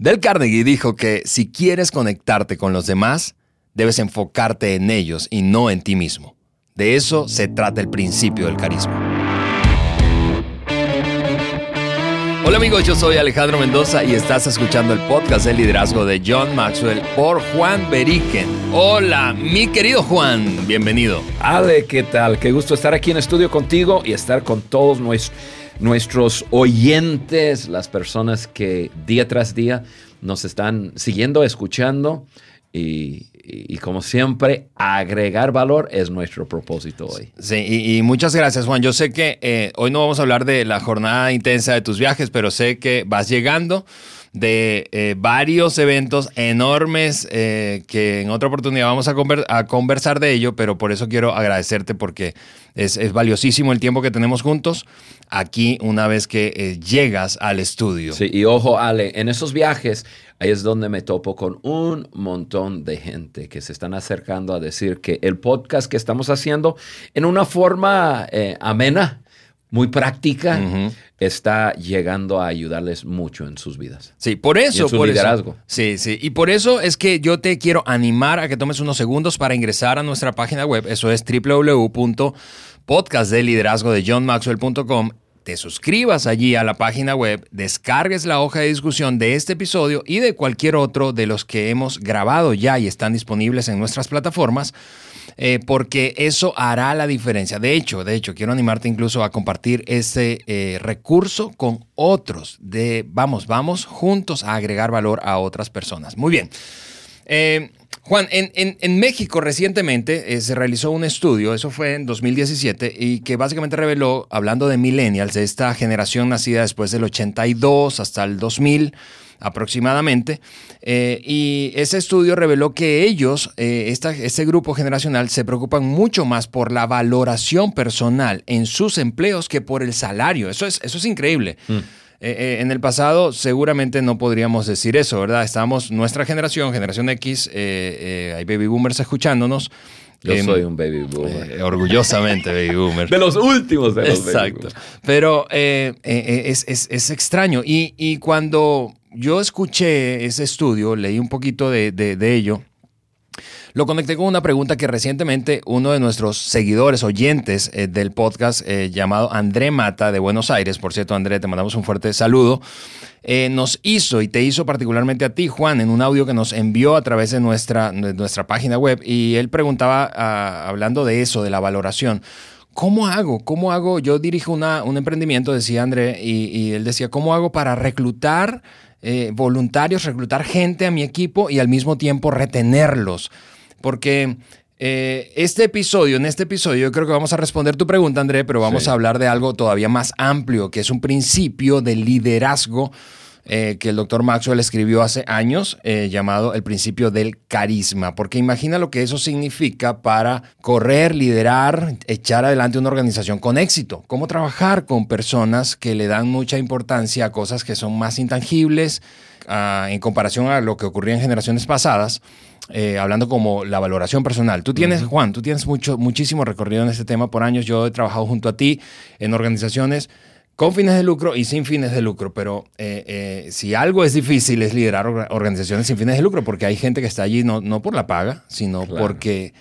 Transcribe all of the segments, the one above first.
Del Carnegie dijo que si quieres conectarte con los demás, debes enfocarte en ellos y no en ti mismo. De eso se trata el principio del carisma. Hola amigos, yo soy Alejandro Mendoza y estás escuchando el podcast de liderazgo de John Maxwell por Juan Beriken. Hola, mi querido Juan, bienvenido. Ale, ¿qué tal? Qué gusto estar aquí en estudio contigo y estar con todos nuestros oyentes, las personas que día tras día nos están siguiendo, escuchando y, como siempre, agregar valor es nuestro propósito hoy. Sí, y, muchas gracias Juan. Yo sé que eh, hoy no vamos a hablar de la jornada intensa de tus viajes, pero sé que vas llegando de eh, varios eventos enormes eh, que en otra oportunidad vamos a, a, conversar de ello, pero por eso quiero agradecerte porque es, es valiosísimo el tiempo que tenemos juntos aquí una vez que llegas al estudio. Sí, y ojo Ale, en esos viajes ahí es donde me topo con un montón de gente que se están acercando a decir que el podcast que estamos haciendo en una forma eh, amena, muy práctica, está llegando a ayudarles mucho en sus vidas. Sí, por eso. su liderazgo. sí, sí. Y por eso es que yo te quiero animar a que tomes unos segundos para ingresar a nuestra página web. Eso es www.podcastdeliderazgo de johnmaxwell.com te suscribas allí a la página web, descargues la hoja de discusión de este episodio y de cualquier otro de los que hemos grabado ya y están disponibles en nuestras plataformas, eh, porque eso hará la diferencia. De hecho, de hecho, quiero animarte incluso a compartir ese eh, recurso con otros. De vamos, vamos juntos a agregar valor a otras personas. Muy bien. Eh, Juan, en, México recientemente se realizó un estudio, eso fue en 2017, y que básicamente reveló, hablando de millennials, de esta generación nacida después del 82 hasta el 2000 aproximadamente, eh, y ese estudio reveló que ellos, eh, este grupo generacional, se preocupan mucho más por la valoración personal en sus empleos que por el salario. Eso es, eso es increíble. Mm. Eh, eh, en el pasado seguramente no podríamos decir eso, ¿verdad? Estamos, nuestra generación, generación X, eh, hay baby boomers escuchándonos. Yo em, soy un baby boomer. orgullosamente baby boomer. de los últimos de los Exacto. Pero es, extraño. Y, cuando yo escuché ese estudio, leí un poquito de, de ello, lo conecté con una pregunta que recientemente uno de nuestros seguidores, oyentes eh, del podcast eh, llamado André Mata de Buenos Aires, por cierto André, te mandamos un fuerte saludo, eh, nos hizo y te hizo particularmente a ti, Juan, en un audio que nos envió a través de nuestra, nuestra página web y él preguntaba, ah, hablando de eso, de la valoración. ¿Cómo hago? ¿Cómo hago? Yo dirijo una, un emprendimiento, decía André, y, él decía, ¿cómo hago para reclutar voluntarios, reclutar gente a mi equipo y al mismo tiempo retenerlos? porque eh, este episodio, en este episodio, yo creo que vamos a responder tu pregunta, André, pero vamos a hablar de algo todavía más amplio, que es un principio de liderazgo eh, que el doctor Maxwell escribió hace años, eh, llamado el principio del carisma, porque imagina lo que eso significa para correr, liderar, echar adelante una organización con éxito, cómo trabajar con personas que le dan mucha importancia a cosas que son más intangibles ah, en comparación a lo que ocurría en generaciones pasadas. Eh, hablando como la valoración personal. Tú tienes, Juan, tú tienes mucho, muchísimo recorrido en este tema por años. Yo he trabajado junto a ti en organizaciones con fines de lucro y sin fines de lucro, pero eh, eh, si algo es difícil es liderar organizaciones sin fines de lucro, porque hay gente que está allí no, no por la paga, sino porque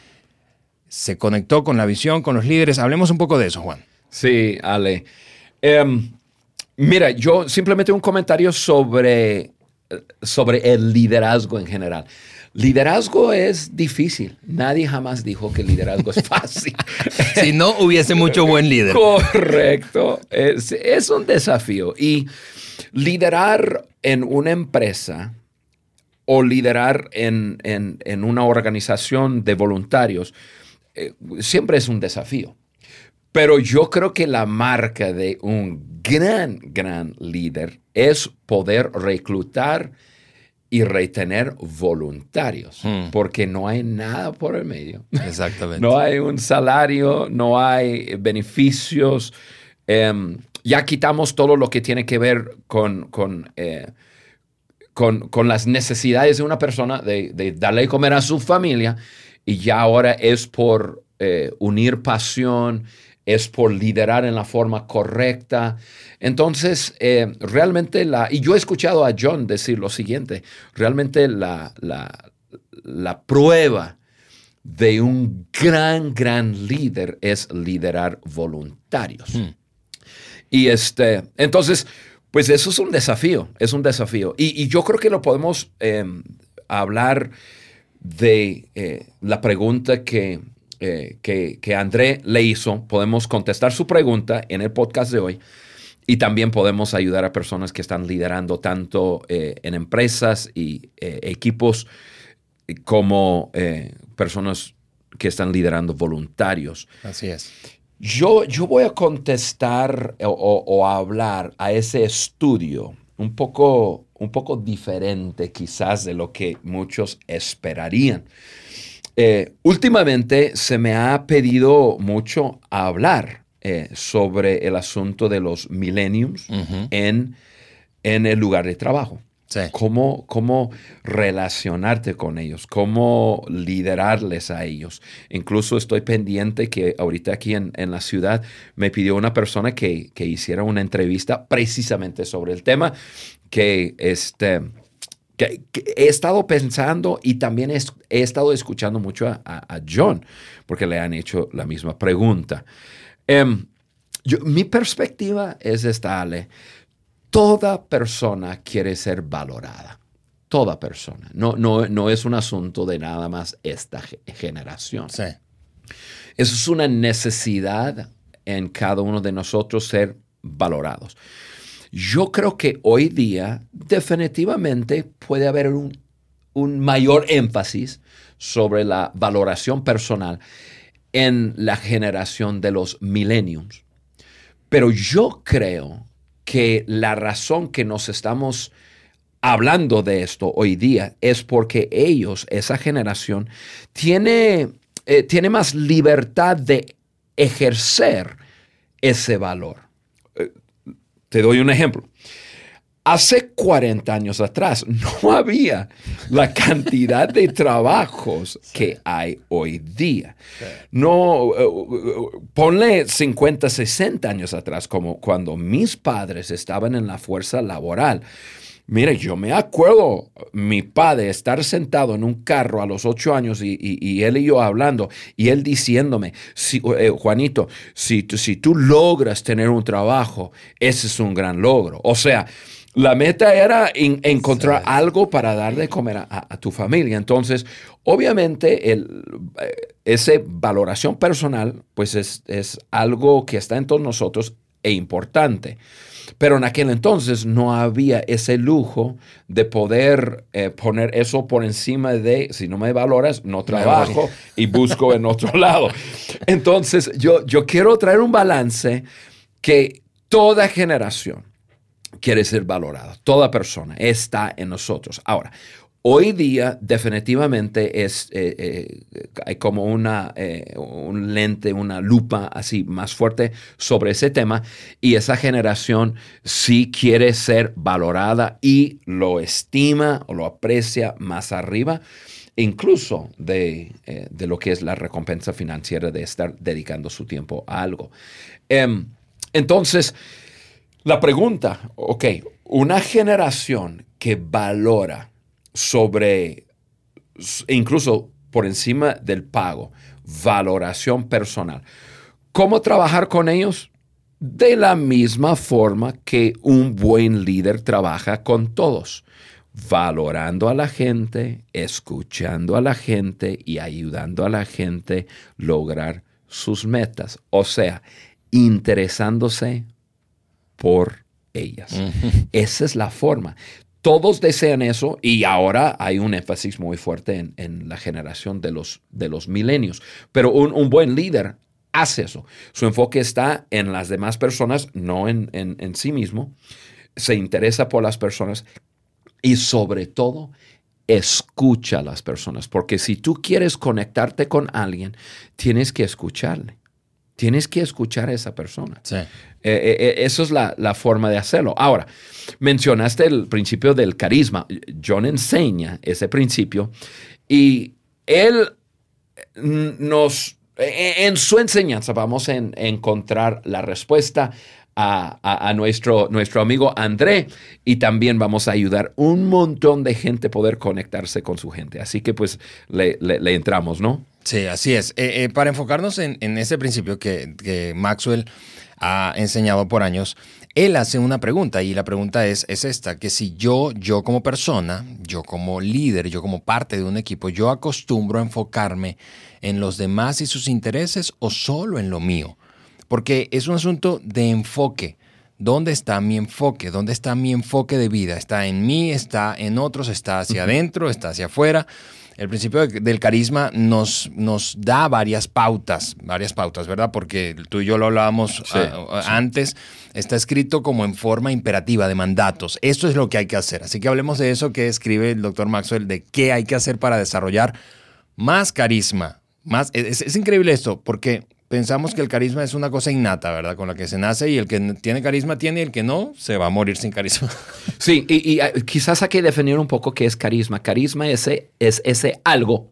se conectó con la visión, con los líderes. Hablemos un poco de eso, Juan. Sí, Ale. Em, mira, yo simplemente un comentario sobre, sobre el liderazgo en general. Liderazgo es difícil. Nadie jamás dijo que liderazgo es fácil. si no hubiese mucho buen líder. Correcto. Es, un desafío. Y liderar en una empresa o liderar en, una organización de voluntarios eh, siempre es un desafío. Pero yo creo que la marca de un gran, gran líder es poder reclutar y retener voluntarios, hmm. porque no hay nada por el medio. Exactamente. no hay un salario, no hay beneficios. Em, ya quitamos todo lo que tiene que ver con, eh, con, con, las necesidades de una persona, de, de, darle de comer a su familia, y ya ahora es por eh, unir pasión, es por liderar en la forma correcta. Entonces, eh, realmente la, y yo he escuchado a John decir lo siguiente, realmente la, la, prueba de un gran, gran líder es liderar voluntarios. Hmm. Y este, entonces, pues eso es un desafío, es un desafío. Y, yo creo que lo podemos em, hablar de eh, la pregunta que eh, que, André le hizo, podemos contestar su pregunta en el podcast de hoy y también podemos ayudar a personas que están liderando tanto eh, en empresas y eh, equipos como personas que están liderando voluntarios. Así es. Yo, yo voy a contestar o, o, hablar a ese estudio un poco, un poco diferente quizás de lo que muchos esperarían. Eh, últimamente se me ha pedido mucho hablar eh, sobre el asunto de los millenniums en, en el lugar de trabajo. Cómo, cómo, relacionarte con ellos, cómo liderarles a ellos. Incluso estoy pendiente que ahorita aquí en, en la ciudad me pidió una persona que, que, hiciera una entrevista precisamente sobre el tema, que este, he estado pensando y también he, estado escuchando mucho a, John, porque le han hecho la misma pregunta. Em, mi perspectiva es esta, Ale. Toda persona quiere ser valorada. Toda persona. No, no, no es un asunto de nada más esta generación. Sí. Eso es una necesidad en cada uno de nosotros ser valorados. Yo creo que hoy día definitivamente puede haber un, mayor énfasis sobre la valoración personal en la generación de los millenniums. Pero yo creo que la razón que nos estamos hablando de esto hoy día es porque ellos, esa generación, tiene, eh, tiene más libertad de ejercer ese valor. Te doy un ejemplo. Hace 40 años atrás no había la cantidad de trabajos que hay hoy día. No, eh, ponle 50, 60 años atrás, como cuando mis padres estaban en la fuerza laboral. Mire, yo me acuerdo mi padre estar sentado en un carro a los ocho años y, él y yo hablando y él diciéndome, si, eh, Juanito, si, si tú logras tener un trabajo, ese es un gran logro. O sea, la meta era encontrar algo para dar de comer a, tu familia. Entonces, obviamente, el, eh, esa valoración personal, pues es, es algo que está en todos nosotros e importante. Pero en aquel entonces no había ese lujo de poder eh, poner eso por encima de, si no me valoras, no trabajo y busco en otro lado. Entonces yo, yo quiero traer un balance que toda generación quiere ser valorada, toda persona está en nosotros. Ahora, Hoy día definitivamente es eh, eh, hay como una eh, un lente, una lupa así más fuerte sobre ese tema y esa generación sí quiere ser valorada y lo estima o lo aprecia más arriba incluso de, de lo que es la recompensa financiera de estar dedicando su tiempo a algo. Em, entonces, la pregunta, ok, una generación que valora sobre, incluso por encima del pago, valoración personal. ¿Cómo trabajar con ellos? De la misma forma que un buen líder trabaja con todos, valorando a la gente, escuchando a la gente y ayudando a la gente a lograr sus metas. O sea, interesándose por ellas. Esa es la forma. Todos desean eso y ahora hay un énfasis muy fuerte en, la generación de los, de los milenios. Pero un, buen líder hace eso. Su enfoque está en las demás personas, no en, en, sí mismo. Se interesa por las personas y sobre todo escucha a las personas. Porque si tú quieres conectarte con alguien, tienes que escucharle. Tienes que escuchar a esa persona. Sí. Eh, eh, eh, eso es la, forma de hacerlo. Ahora, mencionaste el principio del carisma. John enseña ese principio y él nos e, en su enseñanza vamos a encontrar la respuesta a, nuestro, nuestro amigo André y también vamos a ayudar un montón de gente a poder conectarse con su gente. Así que pues le, entramos, ¿no? Sí, así es. Eh, eh, para enfocarnos en, ese principio que, Maxwell ha enseñado por años, él hace una pregunta y la pregunta es, es esta, que si yo, yo como persona, yo como líder, yo como parte de un equipo, yo acostumbro a enfocarme en los demás y sus intereses o solo en lo mío porque es un asunto de enfoque. ¿Dónde está mi enfoque? ¿Dónde está mi enfoque de vida? ¿Está en mí? ¿Está en otros? ¿Está hacia adentro? ¿Está hacia afuera? El principio del carisma nos, nos da varias pautas, varias pautas, ¿verdad? Porque tú y yo lo hablábamos ah, antes. Está escrito como en forma imperativa de mandatos. Esto es lo que hay que hacer. Así que hablemos de eso que escribe el doctor Maxwell, de qué hay que hacer para desarrollar más carisma. Más, es, es increíble esto, porque pensamos que el carisma es una cosa innata, ¿verdad? Con la que se nace y el que tiene carisma tiene y el que no se va a morir sin carisma. Sí, y, ah, quizás hay que definir un poco qué es carisma. Carisma ese, es ese algo.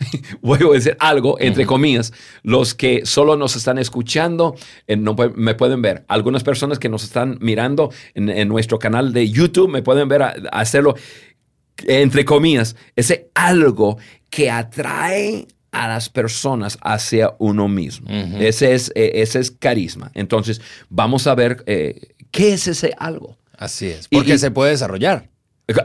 Voy a decir algo, entre comillas, los que solo nos están escuchando eh, no me pueden ver. Algunas personas que nos están mirando en, nuestro canal de YouTube me pueden ver hacerlo, entre comillas, ese algo que atrae a las personas hacia uno mismo. ese, es, eh, ese es carisma. Entonces, vamos a ver eh, qué es ese algo. Así es. Porque se puede desarrollar.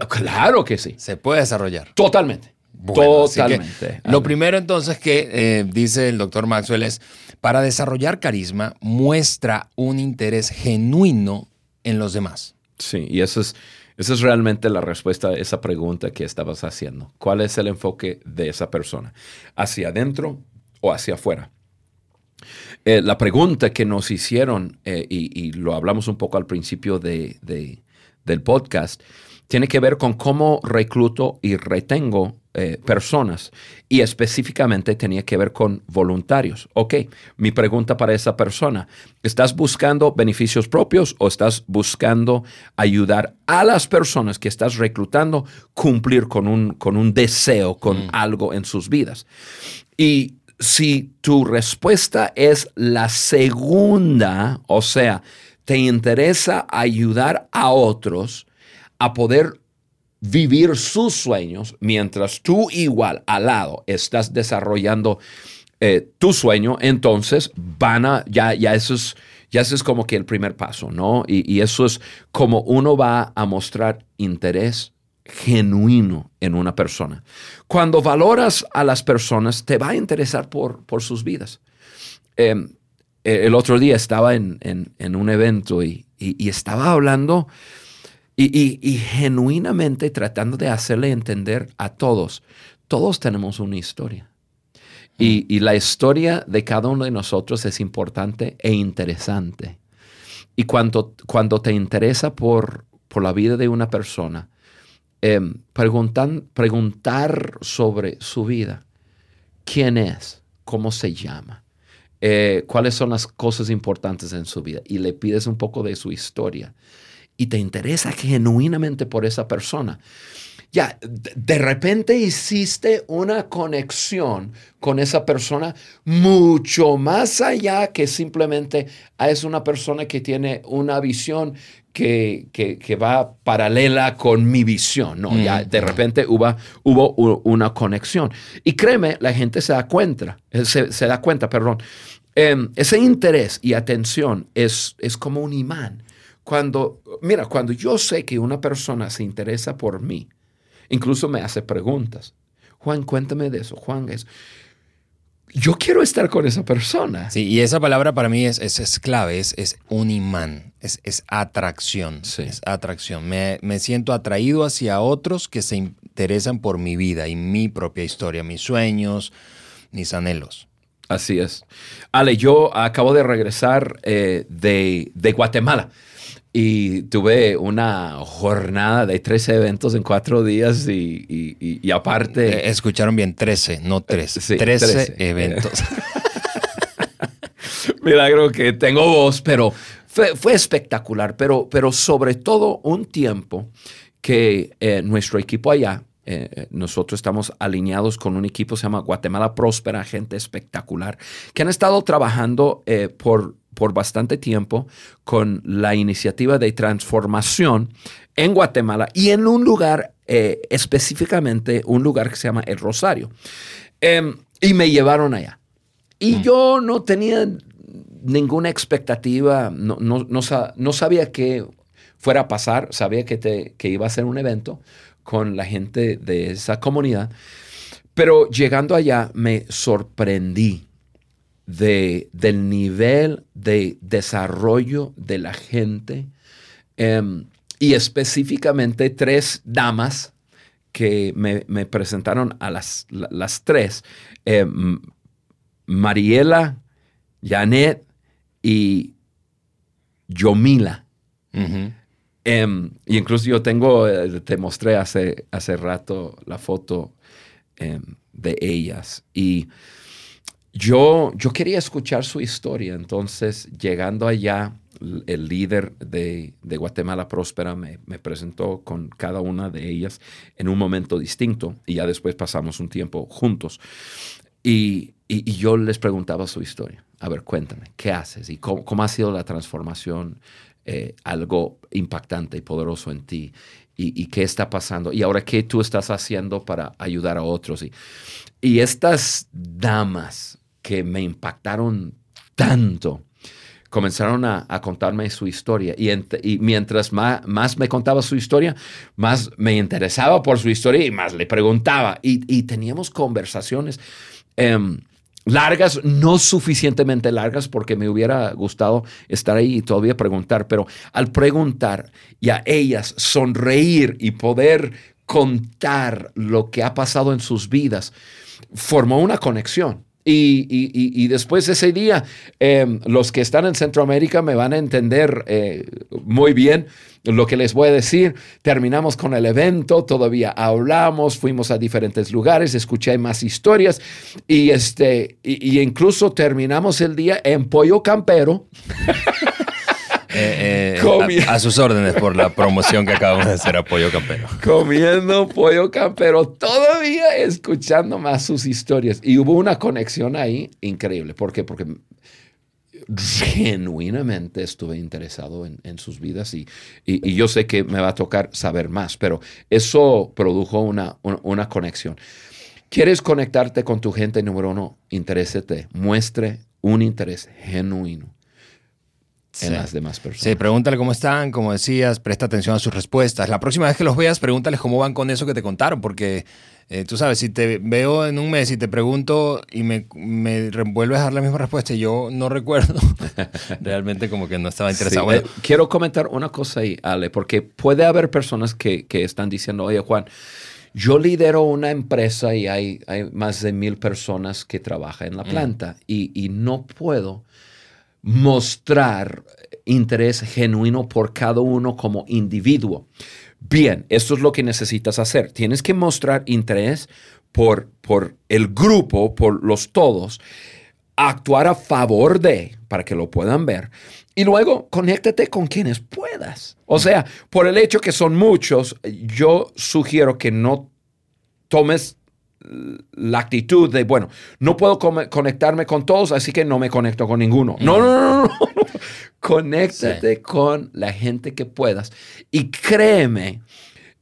Claro que sí. Se puede desarrollar. Totalmente. Totalmente. Lo primero entonces que eh, dice el doctor Maxwell es, para desarrollar carisma, muestra un interés genuino en los demás. Sí, y eso es, esa es realmente la respuesta a esa pregunta que estabas haciendo. ¿Cuál es el enfoque de esa persona? ¿Hacia adentro o hacia afuera? Eh, la pregunta que nos hicieron, eh, y, lo hablamos un poco al principio de, del podcast, tiene que ver con cómo recluto y retengo eh, personas y específicamente tenía que ver con voluntarios. Ok, mi pregunta para esa persona, ¿estás buscando beneficios propios o estás buscando ayudar a las personas que estás reclutando cumplir con un, con un deseo, con mm. algo en sus vidas? Y si tu respuesta es la segunda, o sea, te interesa ayudar a otros a poder vivir sus sueños mientras tú igual al lado estás desarrollando eh, tu sueño, entonces van a, ya, ya eso es, ya eso es como que el primer paso, ¿no? Y, eso es como uno va a mostrar interés genuino en una persona. Cuando valoras a las personas, te va a interesar por, por sus vidas. Em, el otro día estaba en, un evento y, y estaba hablando y, genuinamente tratando de hacerle entender a todos, todos tenemos una historia. Y, la historia de cada uno de nosotros es importante e interesante. Y cuando, cuando te interesa por, por la vida de una persona, eh, preguntar sobre su vida, quién es, cómo se llama, eh, cuáles son las cosas importantes en su vida, y le pides un poco de su historia y te interesa genuinamente por esa persona, ya, de repente hiciste una conexión con esa persona mucho más allá que simplemente ah, es una persona que tiene una visión que, va paralela con mi visión. No, ya de repente hubo, hubo una conexión. Y créeme, la gente se da cuenta, eh, se, da cuenta, perdón. Em, ese interés y atención es, es como un imán cuando, mira, cuando yo sé que una persona se interesa por mí, incluso me hace preguntas. Juan, cuéntame de eso. Juan, es, yo quiero estar con esa persona. Sí, y esa palabra para mí es, es, clave, es, es, un imán, es, atracción. Sí. Es atracción. Me, me, siento atraído hacia otros que se interesan por mi vida y mi propia historia, mis sueños, mis anhelos. Así es. Ale, yo acabo de regresar eh, de, de Guatemala. Y tuve una jornada de 13 eventos en cuatro días y, aparte... Eh, escucharon bien, 13, no 3. Sí, 13, eventos. Milagro que tengo voz, pero fue, espectacular, pero, pero sobre todo un tiempo que eh, nuestro equipo allá eh, nosotros estamos alineados con un equipo, se llama Guatemala Próspera, gente espectacular, que han estado trabajando eh, por, por bastante tiempo con la iniciativa de transformación en Guatemala y en un lugar, eh, específicamente un lugar que se llama El Rosario. Em, y me llevaron allá. Y mm. yo no tenía ninguna expectativa, no, no, no, sabía qué fuera a pasar, sabía que, te, que iba a ser un evento con la gente de esa comunidad, pero llegando allá me sorprendí de, del nivel de desarrollo de la gente em, y específicamente tres damas que me, presentaron a las, las tres, em, Mariela, Janet y Yomila. Em, y incluso yo tengo, eh, te mostré hace, hace rato la foto de ellas. Y yo, yo quería escuchar su historia, entonces llegando allá, el líder de, Guatemala Próspera me, presentó con cada una de ellas en un momento distinto y ya después pasamos un tiempo juntos. Y, yo les preguntaba su historia. A ver, cuéntame, ¿qué haces? ¿Y cómo, ha sido la transformación? Eh, algo impactante y poderoso en ti. Y, y, qué está pasando? Y ahora, ¿qué tú estás haciendo para ayudar a otros? Y, y estas damas que me impactaron tanto, comenzaron a, contarme su historia. Y, mientras más, más, me contaba su historia, más me interesaba por su historia y más le preguntaba. Y, teníamos conversaciones em, largas, no suficientemente largas porque me hubiera gustado estar ahí y todavía preguntar, pero al preguntar y a ellas sonreír y poder contar lo que ha pasado en sus vidas, formó una conexión. Y, después de ese día, em, los que están en Centroamérica me van a entender eh, muy bien lo que les voy a decir. Terminamos con el evento, todavía hablamos, fuimos a diferentes lugares, escuché más historias y, este, y incluso terminamos el día en Pollo Campero. Eh, a, sus órdenes por la promoción que acabamos de hacer a Pollo Campero. Comiendo Pollo Campero, todavía escuchando más sus historias. Y hubo una conexión ahí increíble. ¿Por qué? Porque genuinamente estuve interesado en, sus vidas y, y, yo sé que me va a tocar saber más, pero eso produjo una, una conexión. ¿Quieres conectarte con tu gente? Número uno, interésete, muestre un interés genuino en las demás personas. Sí, pregúntale cómo están, como decías, presta atención a sus respuestas. La próxima vez que los veas, pregúntales cómo van con eso que te contaron, porque eh, tú sabes, si te veo en un mes y te pregunto y me, me vuelves a dar la misma respuesta y yo no recuerdo, realmente como que no estaba interesado. Eh, quiero comentar una cosa ahí, Ale, porque puede haber personas que, que están diciendo, oye Juan, yo lidero una empresa y hay, hay más de mil personas que trabajan en la mm. planta y, y no puedo mostrar interés genuino por cada uno como individuo. Bien, esto es lo que necesitas hacer. Tienes que mostrar interés por, por el grupo, por los todos, actuar a favor de, para que lo puedan ver. Y luego, conéctate con quienes puedas. O sea, por el hecho que son muchos, yo sugiero que no tomes la actitud de, bueno, no puedo conectarme con todos, así que no me conecto con ninguno. No, no, no, no. Conéctate con la gente que puedas. Y créeme,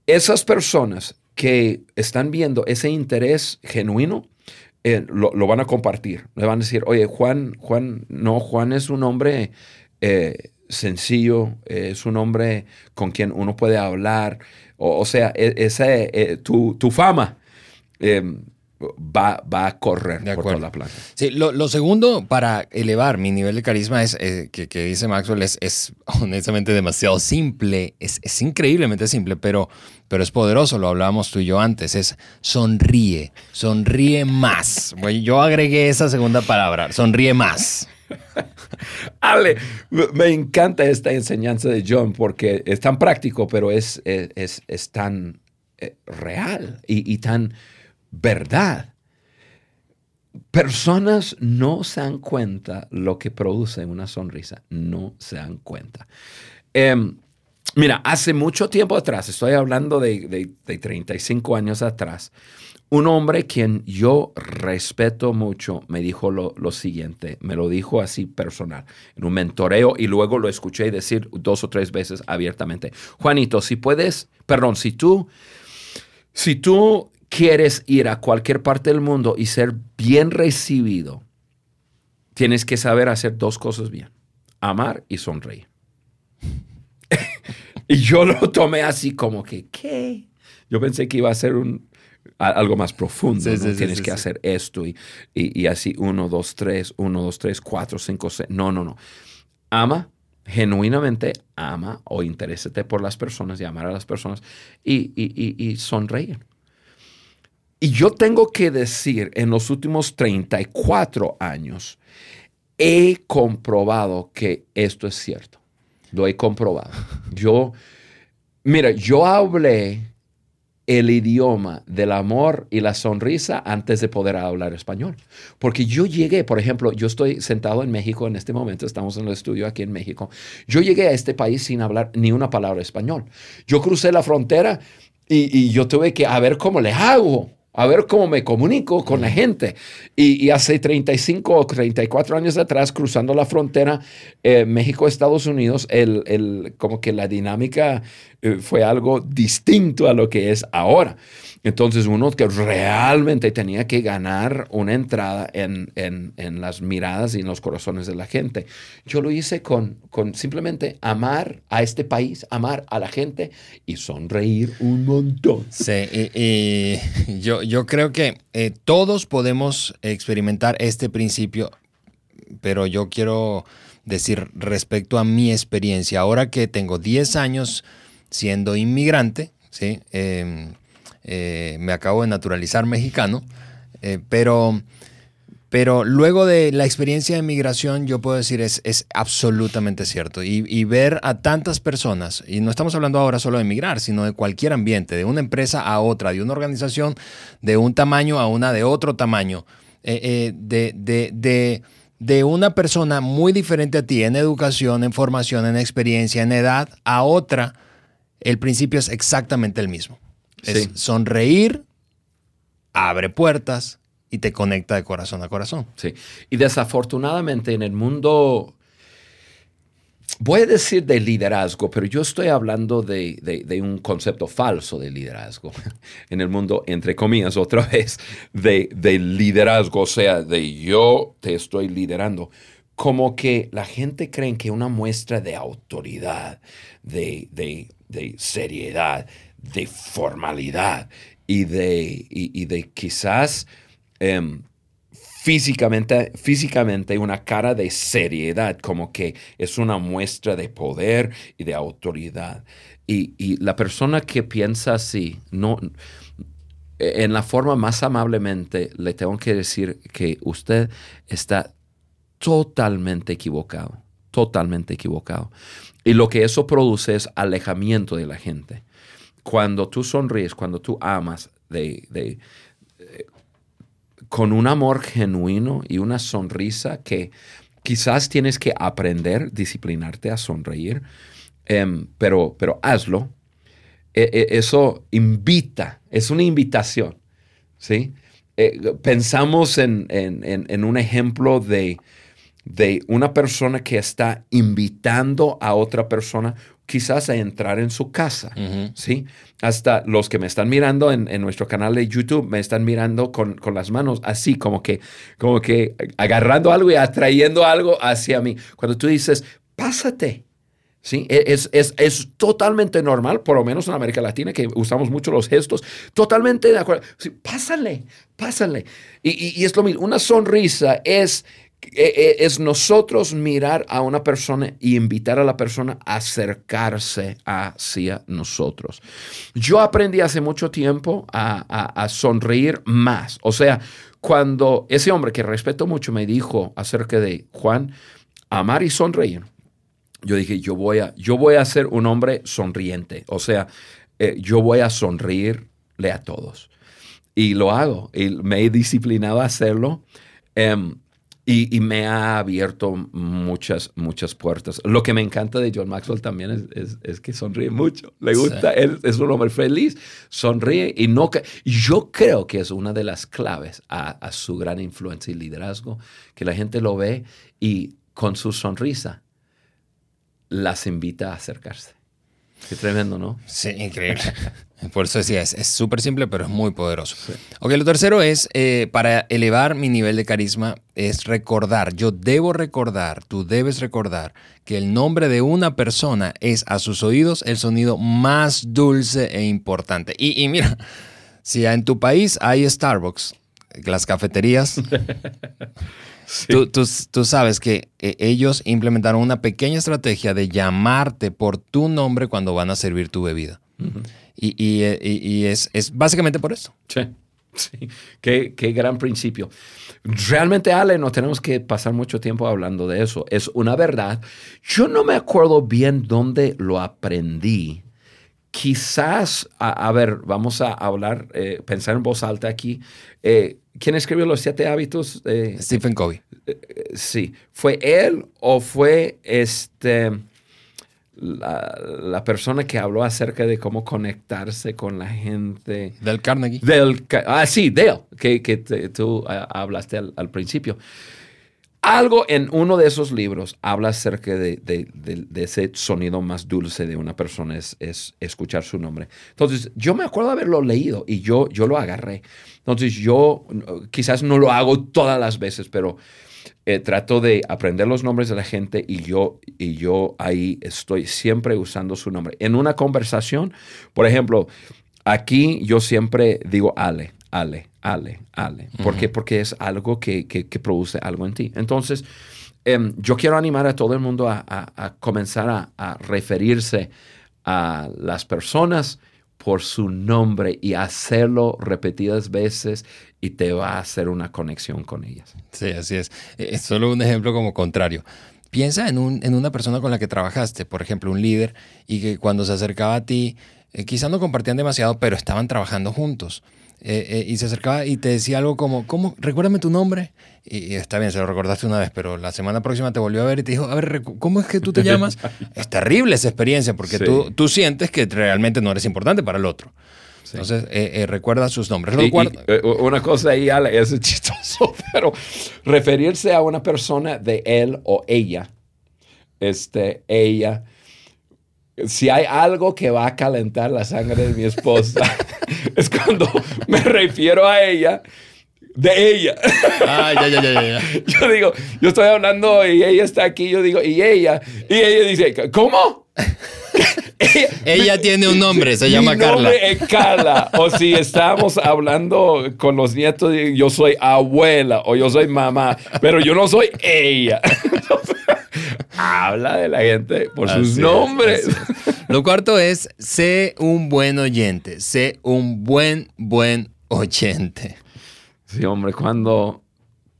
esas personas que están viendo ese interés genuino, eh, lo, van a compartir. Le van a decir, oye, Juan, Juan, no, Juan es un hombre eh, sencillo, es un hombre con quien uno puede hablar. O, sea, e, esa, eh, tu, tu fama Em, va, va, a correr por toda la planta. Sí, lo, segundo para elevar mi nivel de carisma es eh, que, dice Maxwell es, es, honestamente demasiado simple, es, es, increíblemente simple, pero, pero es poderoso, lo hablábamos tú y yo antes, es sonríe, sonríe más. yo agregué esa segunda palabra, sonríe más. Ale, me encanta esta enseñanza de John porque es tan práctico, pero es, es, es tan eh, real y, y tan verdad. Personas no se dan cuenta lo que produce una sonrisa, no se dan cuenta. Em, Mira, hace mucho tiempo atrás, estoy hablando de, de, de 35 años atrás, un hombre quien yo respeto mucho me dijo lo, lo, siguiente, me lo dijo así personal, en un mentoreo y luego lo escuché decir dos o tres veces abiertamente. Juanito, si puedes, perdón, si tú, si tú quieres ir a cualquier parte del mundo y ser bien recibido, tienes que saber hacer dos cosas bien, amar y sonreír. y yo lo tomé así como que, ¿qué? Yo pensé que iba a ser un, algo más profundo. Sí, ¿no? sí, Tienes sí, que hacer esto y, y, y así uno, dos, tres, uno, dos, tres, cuatro, cinco, seis. No, no, no. Ama, genuinamente ama o interésate por las personas y amar a las personas y, y sonreír. Y yo tengo que decir, en los últimos 34 años, he comprobado que esto es cierto. Lo he comprobado. Yo, mira, yo hablé el idioma del amor y la sonrisa antes de poder hablar español. Porque yo llegué, por ejemplo, yo estoy sentado en México en este momento, estamos en el estudio aquí en México. Yo llegué a este país sin hablar ni una palabra español. Yo crucé la frontera y, y yo tuve que a ver cómo le hago. A ver cómo me comunico con la gente. Y, y hace 35 o 34 años atrás, cruzando la frontera eh, México-Estados Unidos, el, el, como que la dinámica eh, fue algo distinto a lo que es ahora. Entonces uno que realmente tenía que ganar una entrada en, en, en, las miradas y en los corazones de la gente. Yo lo hice con, con simplemente amar a este país, amar a la gente y sonreír un montón. Sí, y, y yo, yo creo que eh, todos podemos experimentar este principio, pero yo quiero decir respecto a mi experiencia, ahora que tengo 10 años siendo inmigrante, ¿sí? Eh, eh, me acabo de naturalizar mexicano, eh, pero, pero luego de la experiencia de migración, yo puedo decir es, es absolutamente cierto. Y, y, ver a tantas personas, y no estamos hablando ahora solo de migrar, sino de cualquier ambiente, de una empresa a otra, de una organización de un tamaño a una de otro tamaño, eh, eh, de, de, de, de una persona muy diferente a ti en educación, en formación, en experiencia, en edad, a otra, el principio es exactamente el mismo. Es Sí. sonreír, abre puertas y te conecta de corazón a corazón. Sí. Y desafortunadamente en el mundo, voy a decir de liderazgo, pero yo estoy hablando de, de- un concepto falso de liderazgo. En el mundo, entre comillas, otra vez, de, de liderazgo, o sea, de yo te estoy liderando. Como que la gente cree que una muestra de autoridad, de, de- de seriedad, de formalidad y de, y de quizás em, físicamente, una cara de seriedad, como que es una muestra de poder y de autoridad. Y, la persona que piensa así, no, en la forma más amablemente, le tengo que decir que usted está totalmente equivocado, totalmente equivocado. Y lo que eso produce es alejamiento de la gente. Cuando tú sonríes, cuando tú amas de, de, eh, con un amor genuino y una sonrisa que quizás tienes que aprender, disciplinarte a sonreír, em, pero, pero hazlo. E- e- eso invita, es una invitación, ¿sí? Eh, pensamos en, en- un ejemplo de, de una persona que está invitando a otra persona quizás a entrar en su casa. ¿sí? Hasta los que me están mirando en, en nuestro canal de YouTube me están mirando con, con las manos así, como que, como que agarrando algo y atrayendo algo hacia mí. Cuando tú dices, pásate, ¿sí? E, Es, es, es totalmente normal, por lo menos en América Latina, que usamos mucho los gestos, totalmente de acuerdo. Sí, pásale, pásale. Y, y- y es lo mismo, una sonrisa es, es nosotros mirar a una persona y invitar a la persona a acercarse hacia nosotros. Yo aprendí hace mucho tiempo a, a- a sonreír más. O sea, cuando ese hombre que respeto mucho me dijo acerca de Juan, amar y sonreír, yo dije, yo voy a, yo voy a ser un hombre sonriente. O sea, eh, yo voy a sonreírle a todos. Y lo hago. Y me he disciplinado a hacerlo. Em, Y, y me ha abierto muchas, muchas puertas. Lo que me encanta de John Maxwell también es, es, es que sonríe mucho. Le gusta, él es un hombre feliz, sonríe y no... Yo creo que es una de las claves a, a su gran influencia y liderazgo, que la gente lo ve y con su sonrisa las invita a acercarse. Qué tremendo, ¿no? Sí, increíble. Por eso decía, es súper simple, pero es muy poderoso. Ok, lo tercero es, eh, para elevar mi nivel de carisma, es recordar, yo debo recordar, tú debes recordar que el nombre de una persona es a sus oídos el sonido más dulce e importante. Y, y mira, si en tu país hay Starbucks, las cafeterías, Tú, tú, sabes que eh, ellos implementaron una pequeña estrategia de llamarte por tu nombre cuando van a servir tu bebida. y, eh, y, y, es, es, básicamente por eso. Sí, sí. Qué, qué, gran principio. Realmente, Ale, no tenemos que pasar mucho tiempo hablando de eso. Es una verdad. Yo no me acuerdo bien dónde lo aprendí. Quizás, a, ver, vamos a hablar, eh, pensar en voz alta aquí. Eh, ¿Quién escribió los siete hábitos? Stephen Covey. Eh, sí. ¿Fue él o fue este la, persona que habló acerca de cómo conectarse con la gente? Del Carnegie. Del, ah, sí, Dale, que, que tú hablaste al, principio. Algo en uno de esos libros habla acerca de, ese sonido más dulce de una persona, es, es, escuchar su nombre. Entonces, yo me acuerdo haberlo leído y yo, yo lo agarré. Entonces yo quizás no lo hago todas las veces, pero eh, trato de aprender los nombres de la gente y yo, y yo ahí estoy siempre usando su nombre. En una conversación, por ejemplo, aquí yo siempre digo Ale, Ale, Ale, Ale. ¿Por qué? Porque es algo que, que, produce algo en ti. Entonces, em, yo quiero animar a todo el mundo a, a, comenzar a, a referirse a las personas por su nombre y hacerlo repetidas veces y te va a hacer una conexión con ellas. Sí, así es. Eh, es solo un ejemplo como contrario. Piensa en, un, en una persona con la que trabajaste, por ejemplo, un líder, y que cuando se acercaba a ti, eh, quizás no compartían demasiado, pero estaban trabajando juntos. Eh, eh, y se acercaba y te decía algo como, ¿cómo? Recuérdame tu nombre. Y, está bien, se lo recordaste una vez, pero la semana próxima te volvió a ver y te dijo, a ver, ¿cómo es que tú te llamas? es terrible esa experiencia porque tú, tú sientes que realmente no eres importante para el otro. Entonces, eh, recuerda sus nombres. una cosa ahí, Ale, es chistoso, pero referirse a una persona de él o ella, este, ella, si hay algo que va a calentar la sangre de mi esposa, es cuando me refiero a ella de ella. Ah, ya, ya, ya, ya. Yo digo, yo estoy hablando y ella está aquí, yo digo, y ella, y ella dice, ¿cómo? ella, tiene un nombre, se llama Carla. Es Carla. O si estamos hablando con los nietos, yo soy abuela o yo soy mamá, pero yo no soy ella. Habla de la gente por sus nombres. Lo cuarto es, sé un buen oyente, sé un buen, buen oyente. Sí, hombre, cuando,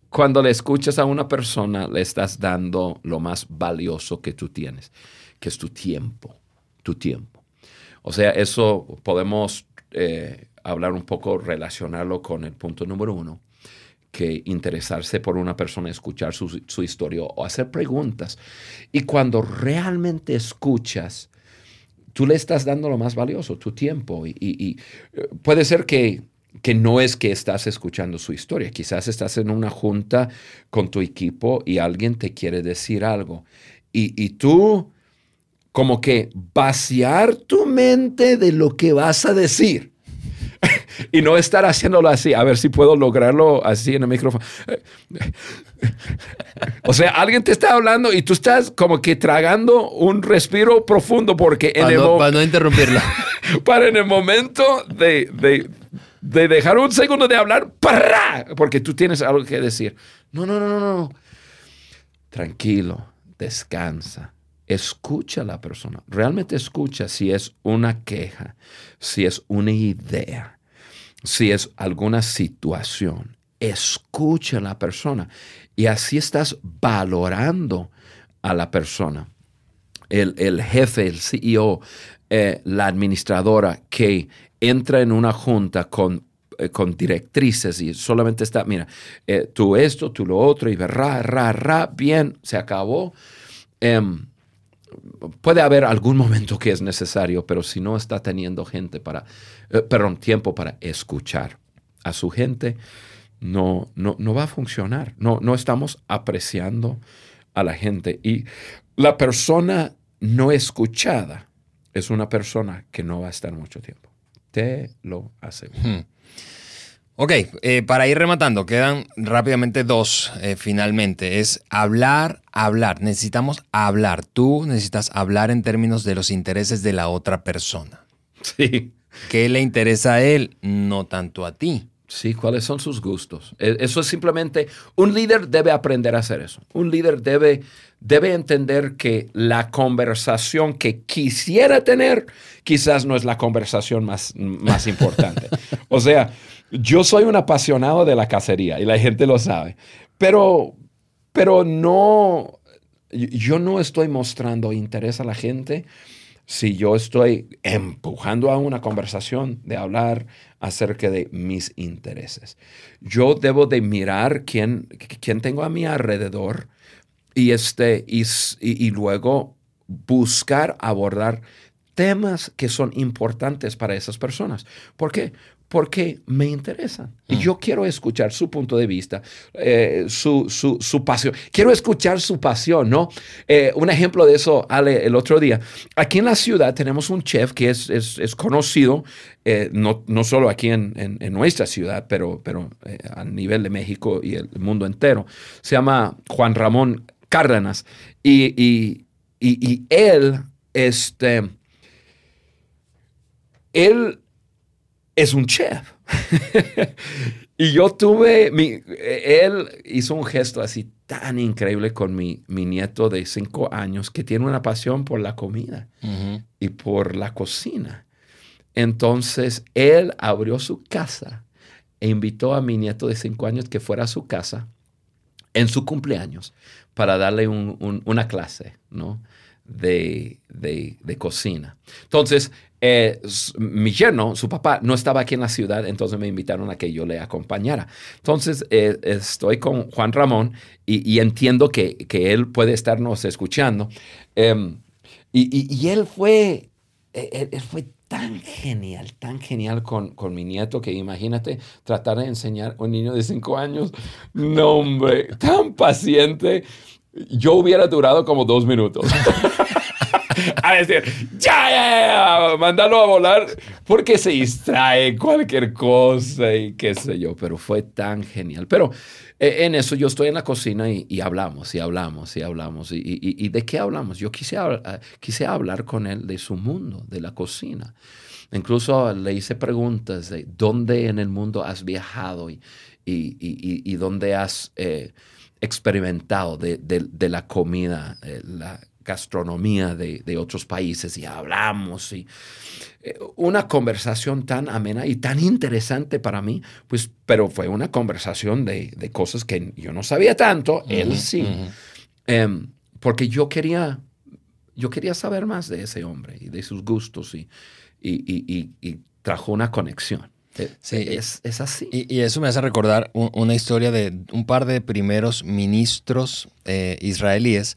cuando le escuchas a una persona, le estás dando lo más valioso que tú tienes, que es tu tiempo, tu tiempo. O sea, eso podemos eh, hablar un poco, relacionarlo con el punto número uno, que interesarse por una persona, escuchar su, su historia o hacer preguntas. Y cuando realmente escuchas, tú le estás dando lo más valioso, tu tiempo. Y, eh, puede ser que, que, no es que estás escuchando su historia, quizás estás en una junta con tu equipo y alguien te quiere decir algo. Y, y tú como que vaciar tu mente de lo que vas a decir. Y no estar haciéndolo así, a ver si puedo lograrlo así en el micrófono. o sea, alguien te está hablando y tú estás como que tragando un respiro profundo porque en para, no, para no interrumpirlo. para en el momento de, de, de, dejar un segundo de hablar, ¡para! porque tú tienes algo que decir. No, no, no, no, no. Tranquilo, descansa escucha a la persona, realmente escucha si es una queja, si es una idea, si es alguna situación. Escucha a la persona y así estás valorando a la persona. El, jefe, el CEO, eh, la administradora que entra en una junta con eh, con directrices y solamente está, mira, eh, tú esto, tú lo otro, y ra, ra, ra, bien, se acabó. Em, puede haber algún momento que es necesario, pero si no está teniendo gente para, eh, perdón, tiempo para escuchar a su gente, no, no, no va a funcionar. No, no estamos apreciando a la gente. Y la persona no escuchada es una persona que no va a estar mucho tiempo. Te lo aseguro. Hmm. Ok, eh, para ir rematando, quedan rápidamente dos eh, finalmente. Es hablar, hablar. Necesitamos hablar. Tú necesitas hablar en términos de los intereses de la otra persona. Sí. ¿Qué le interesa a él? No tanto a ti. Sí, cuáles son sus gustos. E, eso es simplemente, un líder debe aprender a hacer eso. Un líder debe, debe entender que la conversación que quisiera tener quizás no es la conversación más, más importante. o sea, yo soy un apasionado de la cacería y la gente lo sabe, pero, pero no, yo no estoy mostrando interés a la gente si yo estoy empujando a una conversación de hablar acerca de mis intereses. Yo debo de mirar quién, quién tengo a mi alrededor y, este, y, y, luego buscar abordar temas que son importantes para esas personas. ¿Por qué? Porque me interesan. Y mm. yo quiero escuchar su punto de vista, eh, su, su, pasión. Quiero escuchar su pasión, ¿no? Eh, un ejemplo de eso, Ale, el otro día. Aquí en la ciudad tenemos un chef que es, es, conocido, eh, no, no, solo aquí en, en, nuestra ciudad, pero, pero a nivel de México y el mundo entero. Se llama Juan Ramón Cárdenas. Y, y, y, y él, este, él es un chef. y yo tuve, mi, él hizo un gesto así tan increíble con mi, mi nieto de cinco años que tiene una pasión por la comida y por la cocina. Entonces, él abrió su casa e invitó a mi nieto de cinco años que fuera a su casa en su cumpleaños para darle una clase, ¿no? De, de, de, cocina. Entonces, eh, mi yerno, su papá, no estaba aquí en la ciudad, entonces me invitaron a que yo le acompañara. Entonces eh, estoy con Juan Ramón y, entiendo que, él puede estarnos escuchando. Em, y, él fue, e, él, fue tan genial, tan genial con, con, mi nieto que imagínate tratar de enseñar a un niño de cinco años. No, hombre, tan paciente. Yo hubiera durado como dos minutos. a decir, ya, ya, mándalo a volar, porque se distrae cualquier cosa y qué sé yo, pero fue tan genial. Pero eh, en eso yo estoy en la cocina y, hablamos, y hablamos, y hablamos. Y, y, de qué hablamos? Yo quise, eh, quise hablar con él de su mundo, de la cocina. Incluso le hice preguntas de dónde en el mundo has viajado y, y, dónde has eh, experimentado de, de, la comida, la gastronomía de, otros países y hablamos y eh, una conversación tan amena y tan interesante para mí, pues, pero fue una conversación de, cosas que yo no sabía tanto, él sí, em, porque yo quería, yo quería saber más de ese hombre y de sus gustos y, y, trajo una conexión. Sí, es, es así. Y, eso me hace recordar una historia de un par de primeros ministros eh, israelíes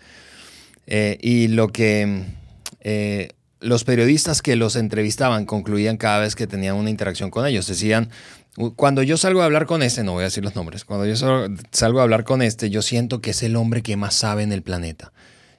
eh, y lo que eh, los periodistas que los entrevistaban concluían cada vez que tenían una interacción con ellos. Decían, cuando yo salgo a hablar con este, no voy a decir los nombres, cuando yo salgo a hablar con este, yo siento que es el hombre que más sabe en el planeta.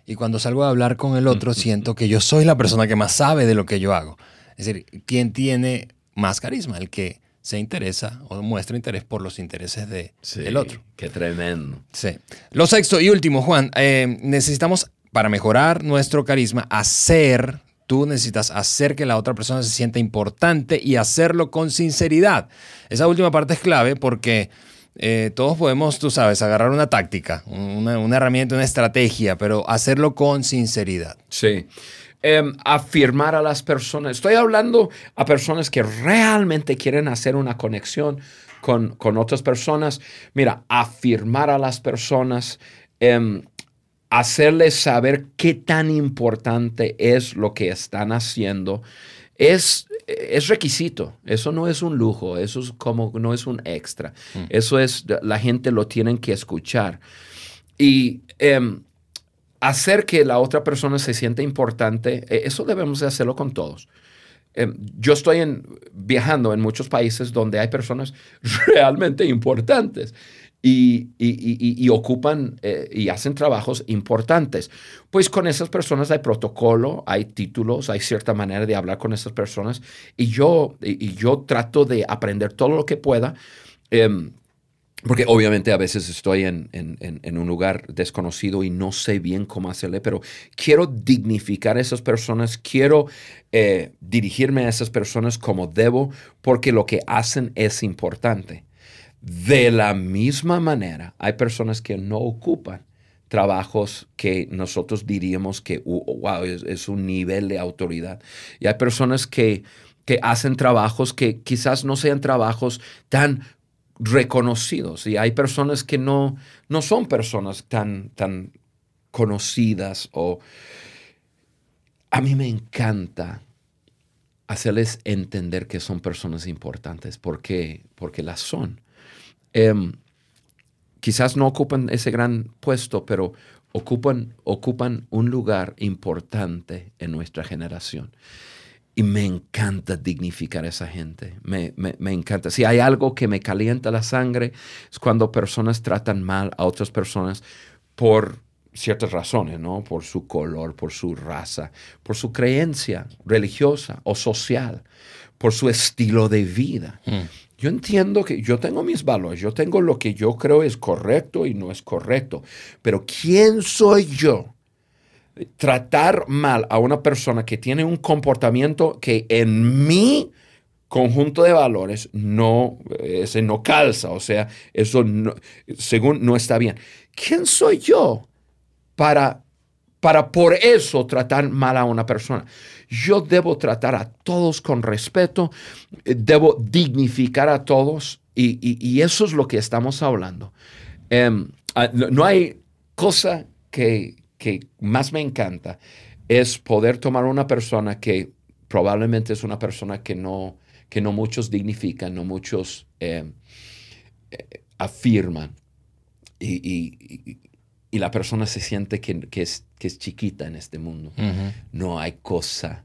Y cuando salgo a hablar con el otro, siento que yo soy la persona que más sabe de lo que yo hago. Es decir, ¿quién tiene más carisma? El que se interesa o muestra interés por los intereses de, del otro. Qué tremendo. Sí. Lo sexto y último, Juan, eh, necesitamos para mejorar nuestro carisma, hacer, tú necesitas hacer que la otra persona se sienta importante y hacerlo con sinceridad. Esa última parte es clave porque eh, todos podemos, tú sabes, agarrar una táctica, una, herramienta, una estrategia, pero hacerlo con sinceridad. Sí. Em, afirmar a las personas. Estoy hablando a personas que realmente quieren hacer una conexión con, con otras personas. Mira, afirmar a las personas. Em, hacerles saber qué tan importante es lo que están haciendo, es, es requisito, eso no es un lujo, eso es como no es un extra, eso es, la gente lo tienen que escuchar. Y em, hacer que la otra persona se sienta importante, e, eso debemos de hacerlo con todos. Em, yo estoy en, viajando en muchos países donde hay personas realmente importantes y, ocupan eh, y hacen trabajos importantes. Pues con esas personas hay protocolo, hay títulos, hay cierta manera de hablar con esas personas y yo, y, yo trato de aprender todo lo que pueda. Em, porque obviamente a veces estoy en, un lugar desconocido y no sé bien cómo hacerle, pero quiero dignificar a esas personas, quiero eh, dirigirme a esas personas como debo, porque lo que hacen es importante. De la misma manera, hay personas que no ocupan trabajos que nosotros diríamos que, wow, es, un nivel de autoridad. Y hay personas que, que hacen trabajos que quizás no sean trabajos tan reconocidos. Y hay personas que no, no son personas tan, tan conocidas o... A mí me encanta hacerles entender que son personas importantes porque, porque las son. Em, quizás no ocupan ese gran puesto, pero ocupan, ocupan un lugar importante en nuestra generación. Y me encanta dignificar a esa gente. Me, me, encanta. Si hay algo que me calienta la sangre, es cuando personas tratan mal a otras personas por ciertas razones, ¿no? Por su color, por su raza, por su creencia religiosa o social, por su estilo de vida. Mm. Yo entiendo que yo tengo mis valores, yo tengo lo que yo creo es correcto y no es correcto, pero ¿quién soy yo? Tratar mal a una persona que tiene un comportamiento que en mi conjunto de valores no, ese no calza, o sea, eso según no está bien. ¿Quién soy yo para, para por eso tratar mal a una persona? Yo debo tratar a todos con respeto, eh, debo dignificar a todos y, eso es lo que estamos hablando. Em, ah, no, hay cosa que, más me encanta es poder tomar una persona que probablemente es una persona que no, que no muchos dignifican, no muchos em, eh, afirman. Y, la persona se siente que, es, que es chiquita en este mundo. No hay cosa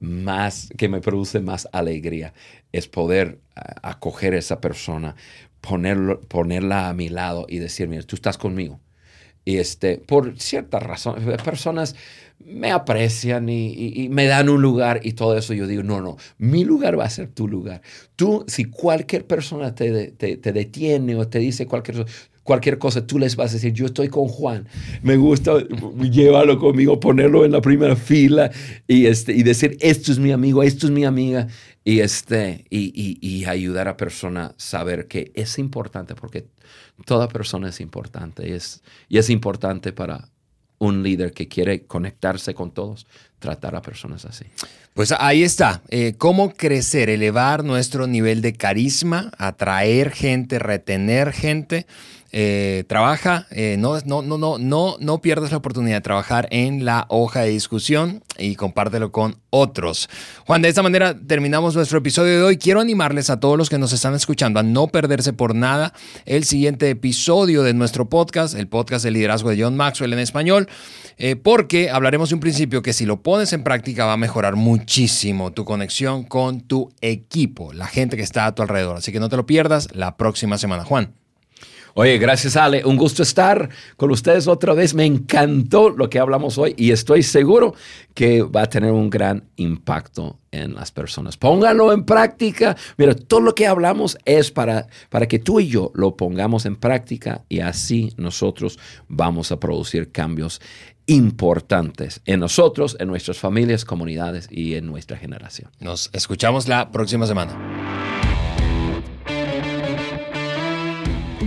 más que me produce más alegría es poder acoger a esa persona, ponerlo, ponerla a mi lado y decir, mira, tú estás conmigo. Y este, por ciertas razones, personas me aprecian y, me dan un lugar y todo eso. Yo digo, no, no, mi lugar va a ser tu lugar. Tú, si cualquier persona te, te, te detiene o te dice cualquier cosa, cualquier cosa, tú les vas a decir, yo estoy con Juan, me gusta llevarlo conmigo, ponerlo en la primera fila y, este, y decir, esto es mi amigo, esto es mi amiga, y, este, y, y, ayudar a persona a saber que es importante, porque toda persona es importante y es, y es importante para un líder que quiere conectarse con todos, tratar a personas así. Pues ahí está, eh, cómo crecer, elevar nuestro nivel de carisma, atraer gente, retener gente eh, trabaja, eh, no, no, no, no, no, no pierdas la oportunidad de trabajar en la hoja de discusión y compártelo con otros. Juan, de esta manera terminamos nuestro episodio de hoy. Quiero animarles a todos los que nos están escuchando a no perderse por nada el siguiente episodio de nuestro podcast, el podcast de liderazgo de John Maxwell en español, eh, porque hablaremos de un principio que si lo pones en práctica va a mejorar muchísimo tu conexión con tu equipo, la gente que está a tu alrededor. Así que no te lo pierdas la próxima semana. Juan. Oye, gracias Ale, un gusto estar con ustedes otra vez. Me encantó lo que hablamos hoy y estoy seguro que va a tener un gran impacto en las personas. Pónganlo en práctica. Mira, todo lo que hablamos es para, para que tú y yo lo pongamos en práctica y así nosotros vamos a producir cambios importantes en nosotros, en nuestras familias, comunidades y en nuestra generación. Nos escuchamos la próxima semana.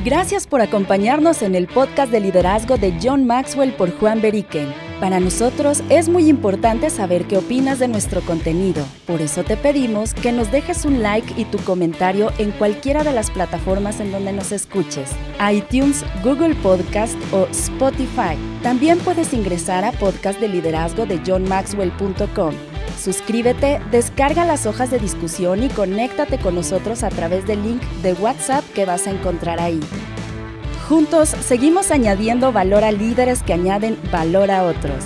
Gracias por acompañarnos en el podcast de liderazgo de John Maxwell por Juan Beriken. Para nosotros es muy importante saber qué opinas de nuestro contenido. Por eso te pedimos que nos dejes un like y tu comentario en cualquiera de las plataformas en donde nos escuches, iTunes, Google Podcast o Spotify. También puedes ingresar a podcast Suscríbete, descarga las hojas de discusión y conéctate con nosotros a través del link de WhatsApp que vas a encontrar ahí. Juntos seguimos añadiendo valor a líderes que añaden valor a otros.